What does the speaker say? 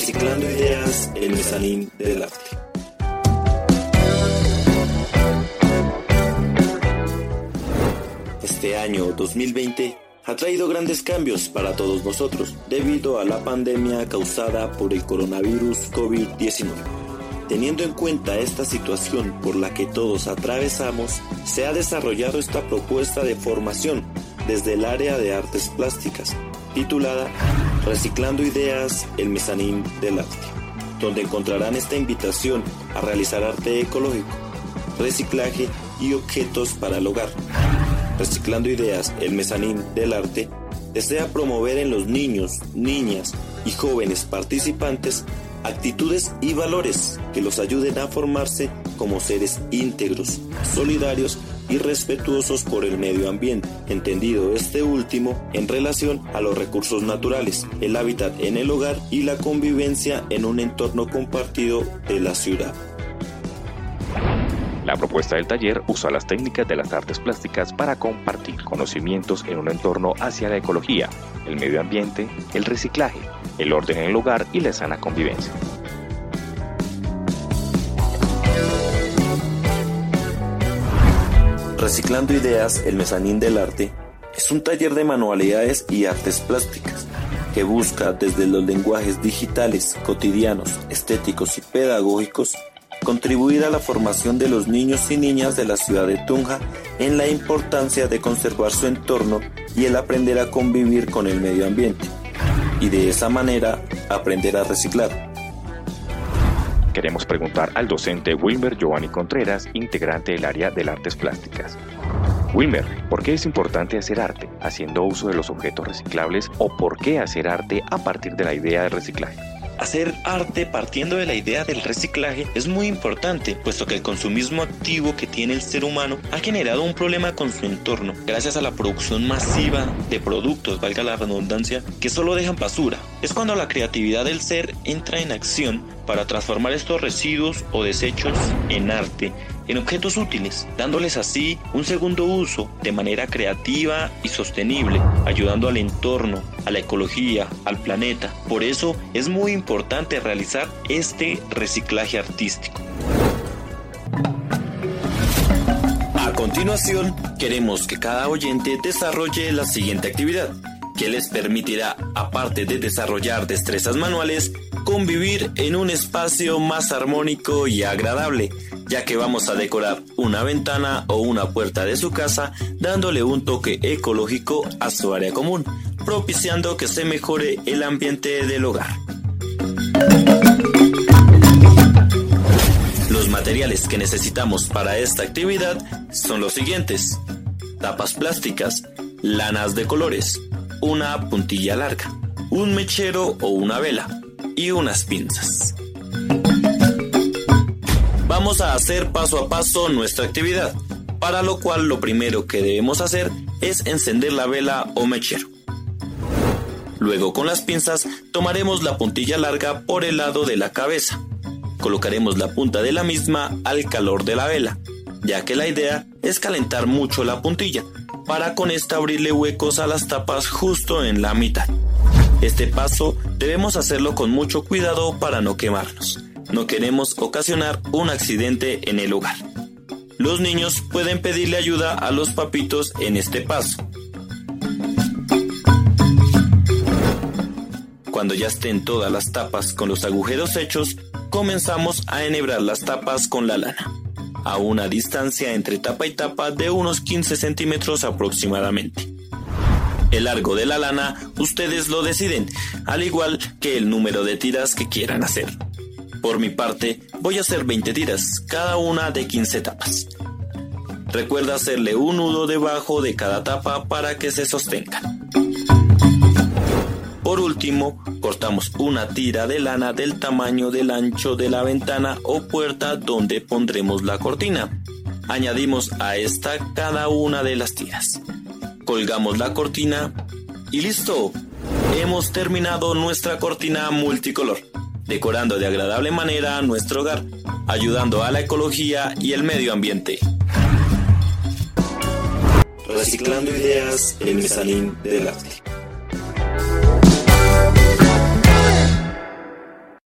Reciclando ideas, el mezanín del arte. Este año 2020 ha traído grandes cambios para todos nosotros debido a la pandemia causada por el coronavirus COVID-19. Teniendo en cuenta esta situación por la que todos atravesamos, se ha desarrollado esta propuesta de formación desde el área de artes plásticas, titulada Reciclando Ideas, el Mezanín del Arte, donde encontrarán esta invitación a realizar arte ecológico, reciclaje y objetos para el hogar. Reciclando Ideas, el Mezanín del Arte, desea promover en los niños, niñas y jóvenes participantes actitudes y valores que los ayuden a formarse como seres íntegros, solidarios y respetuosos por el medio ambiente, entendido este último en relación a los recursos naturales, el hábitat en el hogar y la convivencia en un entorno compartido de la ciudad. La propuesta del taller usa las técnicas de las artes plásticas para compartir conocimientos en un entorno hacia la ecología, el medio ambiente, el reciclaje, el orden en el hogar y la sana convivencia. Reciclando Ideas, el mezanín del arte, es un taller de manualidades y artes plásticas que busca desde los lenguajes digitales, cotidianos, estéticos y pedagógicos contribuir a la formación de los niños y niñas de la ciudad de Tunja en la importancia de conservar su entorno y el aprender a convivir con el medio ambiente, y de esa manera aprender a reciclar. Queremos preguntar al docente Wilmer Giovanni Contreras, integrante del área de artes plásticas. Wilmer, ¿por qué es importante hacer arte haciendo uso de los objetos reciclables o por qué hacer arte a partir de la idea de reciclaje? Hacer arte partiendo de la idea del reciclaje es muy importante, puesto que el consumismo activo que tiene el ser humano ha generado un problema con su entorno, gracias a la producción masiva de productos, valga la redundancia, que solo dejan basura. Es cuando la creatividad del ser entra en acción para transformar estos residuos o desechos en arte en objetos útiles, dándoles así un segundo uso de manera creativa y sostenible, ayudando al entorno, a la ecología, al planeta. Por eso es muy importante realizar este reciclaje artístico. A continuación, queremos que cada oyente desarrolle la siguiente actividad, que les permitirá, aparte de desarrollar destrezas manuales, convivir en un espacio más armónico y agradable, ya que vamos a decorar una ventana o una puerta de su casa dándole un toque ecológico a su área común, propiciando que se mejore el ambiente del hogar. Los materiales que necesitamos para esta actividad son los siguientes. Tapas plásticas, lanas de colores, una puntilla larga, un mechero o una vela y unas pinzas. Vamos a hacer paso a paso nuestra actividad, para lo cual lo primero que debemos hacer es encender la vela o mechero. Luego con las pinzas tomaremos la puntilla larga por el lado de la cabeza. Colocaremos la punta de la misma al calor de la vela, ya que la idea es calentar mucho la puntilla, para con esta abrirle huecos a las tapas justo en la mitad. Este paso debemos hacerlo con mucho cuidado para no quemarnos. No queremos ocasionar un accidente en el hogar. Los niños pueden pedirle ayuda a los papitos en este paso. Cuando ya estén todas las tapas con los agujeros hechos, comenzamos a enhebrar las tapas con la lana, a una distancia entre tapa y tapa de unos 15 centímetros aproximadamente. El largo de la lana ustedes lo deciden, al igual que el número de tiras que quieran hacer. Por mi parte, voy a hacer 20 tiras, cada una de 15 tapas. Recuerda hacerle un nudo debajo de cada tapa para que se sostengan. Por último, cortamos una tira de lana del tamaño del ancho de la ventana o puerta donde pondremos la cortina. Añadimos a esta cada una de las tiras. Colgamos la cortina y listo. Hemos terminado nuestra cortina multicolor decorando de agradable manera nuestro hogar, ayudando a la ecología y el medio ambiente. Reciclando ideas, el mezanín del.